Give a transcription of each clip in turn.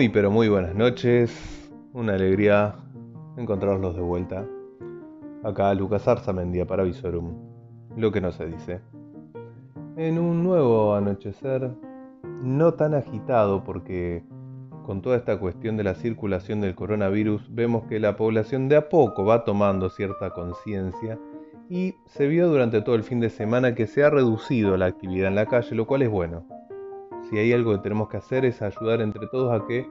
Muy pero muy buenas noches, una alegría encontrarlos de vuelta. Acá Lucas Arzamendia para Visorum, lo que no se dice. En un nuevo anochecer, no tan agitado porque con toda esta cuestión de la circulación del coronavirus vemos que la población de a poco va tomando cierta conciencia y se vio durante todo el fin de semana que se ha reducido la actividad en la calle, lo cual es bueno si hay algo que tenemos que hacer es ayudar entre todos a que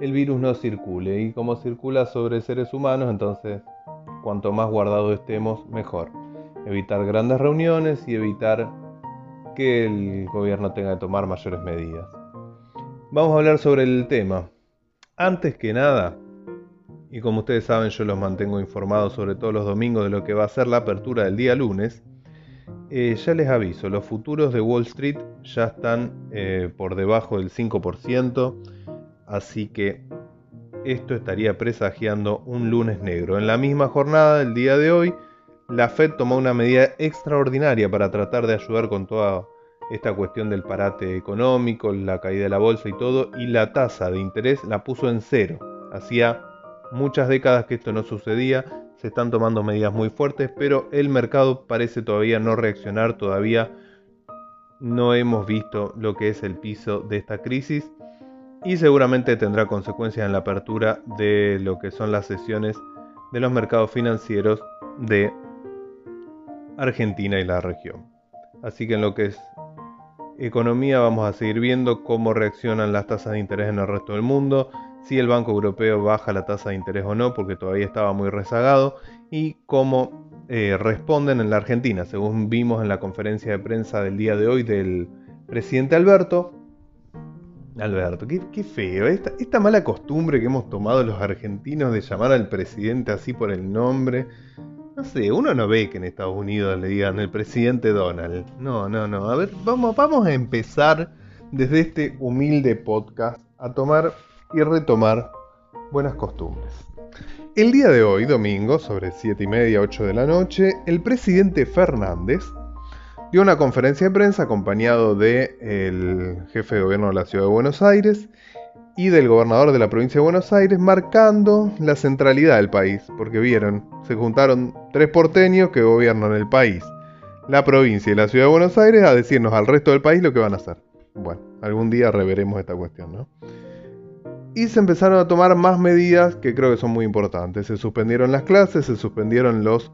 el virus no circule. Y como circula sobre seres humanos, entonces cuanto más guardados estemos, mejor. Evitar grandes reuniones y evitar que el gobierno tenga que tomar mayores medidas. Vamos a hablar sobre el tema. Antes que nada, y como ustedes saben yo los mantengo informados sobre todos los domingos de lo que va a ser la apertura del día lunes, eh, ya les aviso, los futuros de Wall Street ya están eh, por debajo del 5%, así que esto estaría presagiando un lunes negro. En la misma jornada del día de hoy, la Fed tomó una medida extraordinaria para tratar de ayudar con toda esta cuestión del parate económico, la caída de la bolsa y todo, y la tasa de interés la puso en cero. Hacía muchas décadas que esto no sucedía, se están tomando medidas muy fuertes, pero el mercado parece todavía no reaccionar, todavía no hemos visto lo que es el piso de esta crisis y seguramente tendrá consecuencias en la apertura de lo que son las sesiones de los mercados financieros de Argentina y la región. Así que en lo que es economía vamos a seguir viendo cómo reaccionan las tasas de interés en el resto del mundo, si el Banco Europeo baja la tasa de interés o no, porque todavía estaba muy rezagado, y cómo eh, responden en la Argentina, según vimos en la conferencia de prensa del día de hoy del presidente Alberto. Alberto, qué, feo, esta, esta mala costumbre que hemos tomado los argentinos de llamar al presidente así por el nombre. No sé, uno no ve que en Estados Unidos le digan el presidente Donald. No, no, no. A ver, vamos, vamos a empezar desde este humilde podcast a tomar y retomar buenas costumbres. El día de hoy, domingo, sobre 7 y media, 8 de la noche, el presidente Fernández dio una conferencia de prensa acompañado del jefe de gobierno de la ciudad de Buenos Aires y del gobernador de la provincia de Buenos Aires, marcando la centralidad del país, porque vieron, se juntaron tres porteños que gobiernan el país, la provincia y la ciudad de Buenos Aires a decirnos al resto del país lo que van a hacer. Bueno, algún día reveremos esta cuestión, ¿no? Y se empezaron a tomar más medidas que creo que son muy importantes. Se suspendieron las clases, se suspendieron los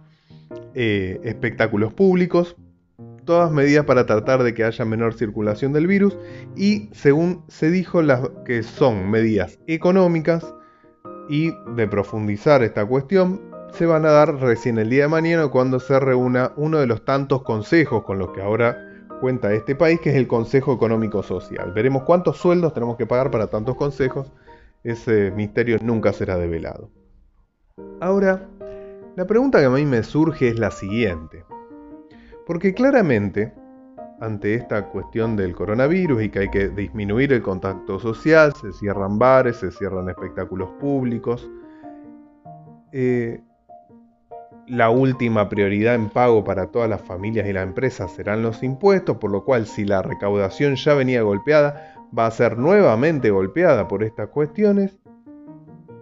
eh, espectáculos públicos, todas medidas para tratar de que haya menor circulación del virus y según se dijo las que son medidas económicas y de profundizar esta cuestión se van a dar recién el día de mañana cuando se reúna uno de los tantos consejos con los que ahora cuenta este país, que es el Consejo Económico Social. Veremos cuántos sueldos tenemos que pagar para tantos consejos ese misterio nunca será develado. Ahora, la pregunta que a mí me surge es la siguiente. Porque claramente, ante esta cuestión del coronavirus y que hay que disminuir el contacto social, se cierran bares, se cierran espectáculos públicos, eh, la última prioridad en pago para todas las familias y las empresas serán los impuestos, por lo cual si la recaudación ya venía golpeada, va a ser nuevamente golpeada por estas cuestiones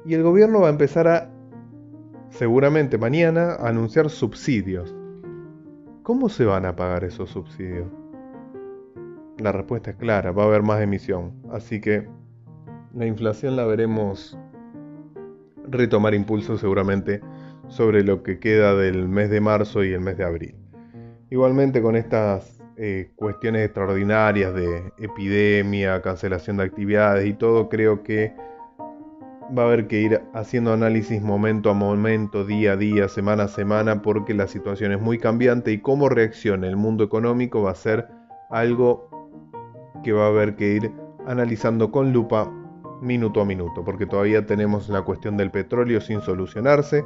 y el gobierno va a empezar a, seguramente mañana, a anunciar subsidios. ¿Cómo se van a pagar esos subsidios? La respuesta es clara, va a haber más emisión, así que la inflación la veremos retomar impulso seguramente sobre lo que queda del mes de marzo y el mes de abril. Igualmente con estas eh, cuestiones extraordinarias de epidemia, cancelación de actividades y todo, creo que va a haber que ir haciendo análisis momento a momento, día a día, semana a semana, porque la situación es muy cambiante y cómo reacciona el mundo económico va a ser algo que va a haber que ir analizando con lupa minuto a minuto, porque todavía tenemos la cuestión del petróleo sin solucionarse,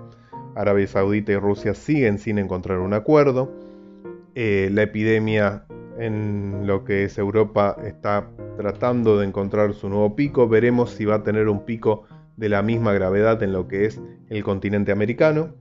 Arabia Saudita y Rusia siguen sin encontrar un acuerdo, eh, la epidemia en lo que es Europa está tratando de encontrar su nuevo pico, veremos si va a tener un pico de la misma gravedad en lo que es el continente americano.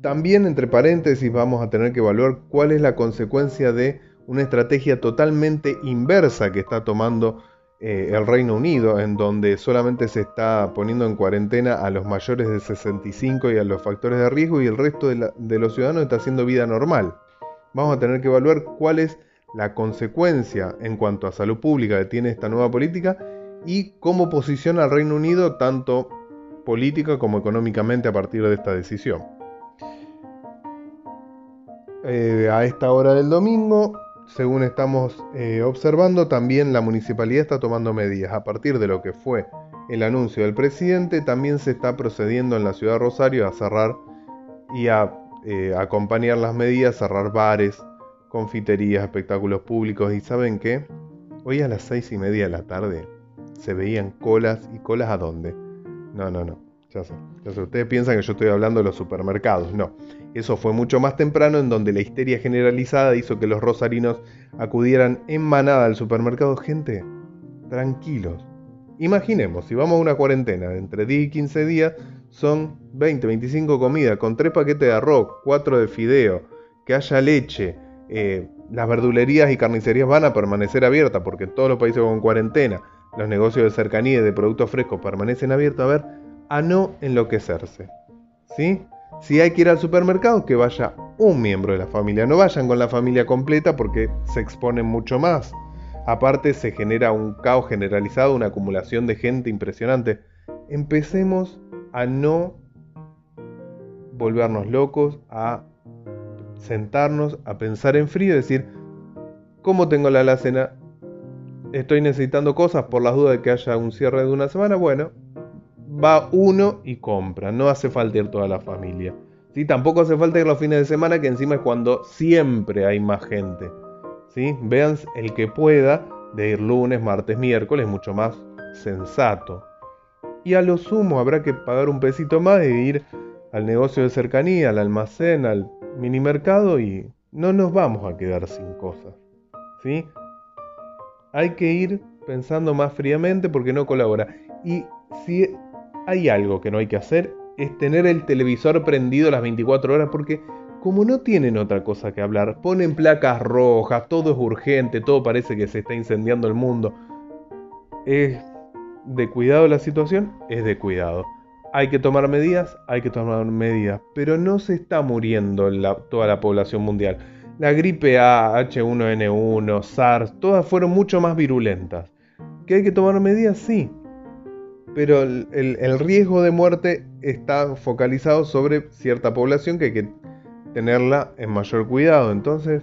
También, entre paréntesis, vamos a tener que evaluar cuál es la consecuencia de una estrategia totalmente inversa que está tomando eh, el Reino Unido, en donde solamente se está poniendo en cuarentena a los mayores de 65 y a los factores de riesgo y el resto de, los ciudadanos está haciendo vida normal. Vamos a tener que evaluar cuál es la consecuencia en cuanto a salud pública que tiene esta nueva política y cómo posiciona al Reino Unido tanto política como económicamente a partir de esta decisión. Eh, a esta hora del domingo, según estamos eh, observando, también la municipalidad está tomando medidas. A partir de lo que fue el anuncio del presidente, también se está procediendo en la ciudad de Rosario a cerrar y a eh, acompañar las medidas, cerrar bares, confiterías, espectáculos públicos. ¿Y saben qué? Hoy a las seis y media de la tarde se veían colas y colas a dónde. No, no, no. Ya sé, ya sé. Ustedes piensan que yo estoy hablando de los supermercados. No. Eso fue mucho más temprano en donde la histeria generalizada hizo que los rosarinos acudieran en manada al supermercado. Gente, tranquilos. Imaginemos, si vamos a una cuarentena de entre 10 y 15 días, son 20, 25 comidas con 3 paquetes de arroz, 4 de fideo, que haya leche. Eh, las verdulerías y carnicerías van a permanecer abiertas porque todos los países con cuarentena los negocios de cercanía y de productos frescos permanecen abiertos, a ver, a no enloquecerse. ¿Sí? Si hay que ir al supermercado, que vaya un miembro de la familia. No vayan con la familia completa porque se exponen mucho más. Aparte se genera un caos generalizado, una acumulación de gente impresionante. Empecemos a no volvernos locos, a sentarnos, a pensar en frío y decir, ¿cómo tengo la alacena? estoy necesitando cosas por las dudas de que haya un cierre de una semana, bueno, va uno y compra, no hace falta ir toda la familia. ¿sí? Tampoco hace falta ir los fines de semana, que encima es cuando siempre hay más gente. ¿sí? Vean el que pueda de ir lunes, martes, miércoles, mucho más sensato. Y a lo sumo habrá que pagar un pesito más e ir al negocio de cercanía, al almacén, al mini mercado y no nos vamos a quedar sin cosas. ¿sí? hay que ir pensando más fríamente porque no colabora. Y si hay algo que no hay que hacer es tener el televisor prendido las 24 horas porque como no tienen otra cosa que hablar, ponen placas rojas, todo es urgente, todo parece que se está incendiando el mundo. ¿Es de cuidado la situación? Es de cuidado. Hay que tomar medidas, hay que tomar medidas, pero no se está muriendo toda la población mundial. La gripe A, H1N1, SARS, todas fueron mucho más virulentas. ¿Que hay que tomar medidas? Sí. Pero el, riesgo de muerte está focalizado sobre cierta población que hay que tenerla en mayor cuidado. Entonces,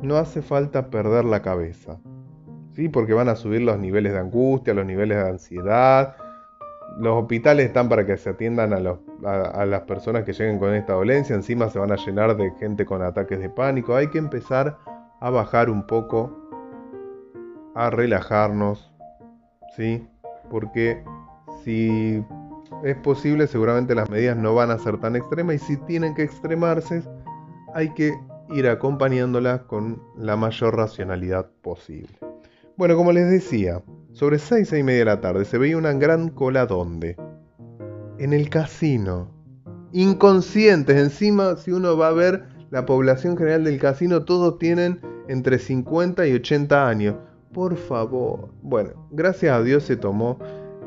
no hace falta perder la cabeza. ¿Sí? Porque van a subir los niveles de angustia, los niveles de ansiedad, los hospitales están para que se atiendan a, las personas que lleguen con esta dolencia, encima se van a llenar de gente con ataques de pánico, hay que empezar a bajar un poco, a relajarnos, ¿sí? Porque si es posible, seguramente las medidas no van a ser tan extremas y si tienen que extremarse, hay que ir acompañándolas con la mayor racionalidad posible. Bueno, como les decía, sobre 6, 6 y media de la tarde se veía una gran cola donde? En el casino. Inconscientes, encima si uno va a ver la población general del casino, todos tienen entre 50 y 80 años. Por favor. Bueno, gracias a Dios se tomó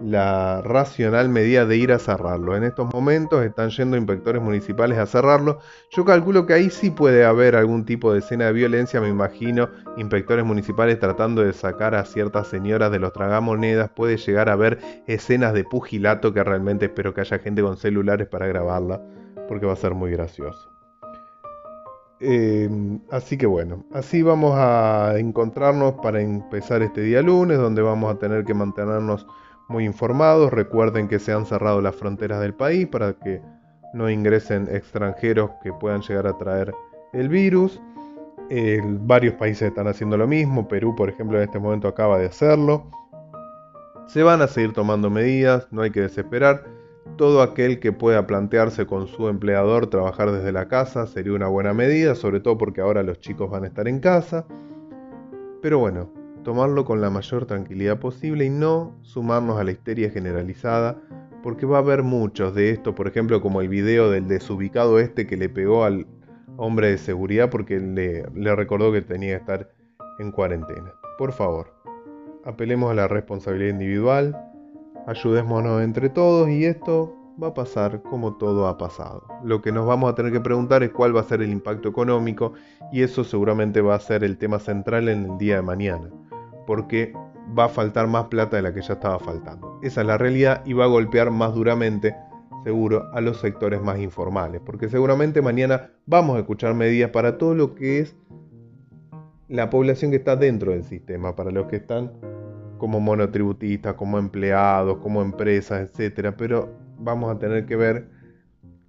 la racional medida de ir a cerrarlo. En estos momentos están yendo inspectores municipales a cerrarlo. Yo calculo que ahí sí puede haber algún tipo de escena de violencia, me imagino, inspectores municipales tratando de sacar a ciertas señoras de los tragamonedas, puede llegar a haber escenas de pugilato que realmente espero que haya gente con celulares para grabarla, porque va a ser muy gracioso. Eh, así que bueno, así vamos a encontrarnos para empezar este día lunes, donde vamos a tener que mantenernos muy informados. Recuerden que se han cerrado las fronteras del país para que no ingresen extranjeros que puedan llegar a traer el virus. varios países están haciendo lo mismo. Perú, por ejemplo, en este momento acaba de hacerlo. Se van a seguir tomando medidas, no hay que desesperar. Todo aquel que pueda plantearse con su empleador trabajar desde la casa sería una buena medida, sobre todo porque ahora los chicos van a estar en casa. Pero bueno, tomarlo con la mayor tranquilidad posible y no sumarnos a la histeria generalizada, porque va a haber muchos de esto, por ejemplo como el video del desubicado este que le pegó al hombre de seguridad porque le, le recordó que tenía que estar en cuarentena. Por favor, apelemos a la responsabilidad individual, ayudémonos entre todos y esto va a pasar como todo ha pasado. Lo que nos vamos a tener que preguntar es cuál va a ser el impacto económico y eso seguramente va a ser el tema central en el día de mañana, porque va a faltar más plata de la que ya estaba faltando. Esa es la realidad y va a golpear más duramente, seguro, a los sectores más informales, porque seguramente mañana vamos a escuchar medidas para todo lo que es la población que está dentro del sistema, para los que están como monotributistas, como empleados, como empresas, etc. Pero vamos a tener que ver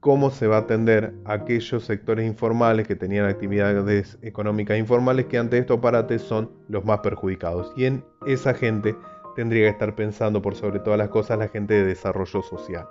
cómo se va a atender a aquellos sectores informales que tenían actividades económicas informales que ante estos parates son los más perjudicados. Y en esa gente tendría que estar pensando por sobre todas las cosas la gente de desarrollo social.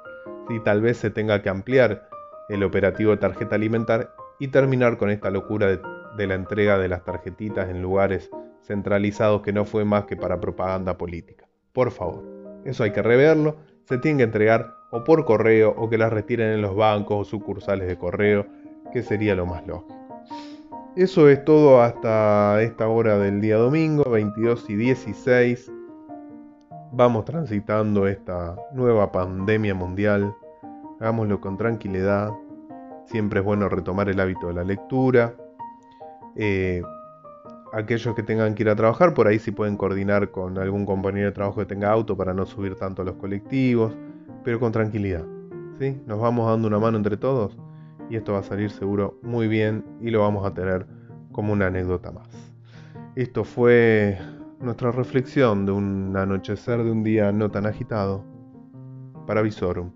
Si tal vez se tenga que ampliar el operativo de tarjeta alimentar y terminar con esta locura de, de la entrega de las tarjetitas en lugares centralizados que no fue más que para propaganda política. Por favor, eso hay que reverlo, se tiene que entregar o por correo o que las retiren en los bancos o sucursales de correo, que sería lo más lógico. Eso es todo hasta esta hora del día domingo, 22 y 16. Vamos transitando esta nueva pandemia mundial. Hagámoslo con tranquilidad. Siempre es bueno retomar el hábito de la lectura. Eh, aquellos que tengan que ir a trabajar, por ahí sí pueden coordinar con algún compañero de trabajo que tenga auto para no subir tanto a los colectivos, pero con tranquilidad. ¿sí? Nos vamos dando una mano entre todos y esto va a salir seguro muy bien y lo vamos a tener como una anécdota más. Esto fue nuestra reflexión de un anochecer de un día no tan agitado para Visorum.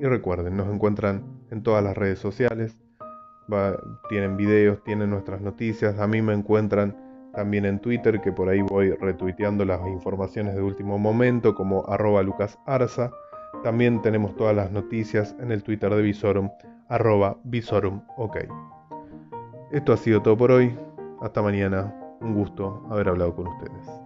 Y recuerden, nos encuentran en todas las redes sociales, tienen videos, tienen nuestras noticias, a mí me encuentran también en Twitter, que por ahí voy retuiteando las informaciones de último momento, como arroba lucasarza. También tenemos todas las noticias en el Twitter de Visorum, arroba Visorum, ok. Esto ha sido todo por hoy. Hasta mañana. Un gusto haber hablado con ustedes.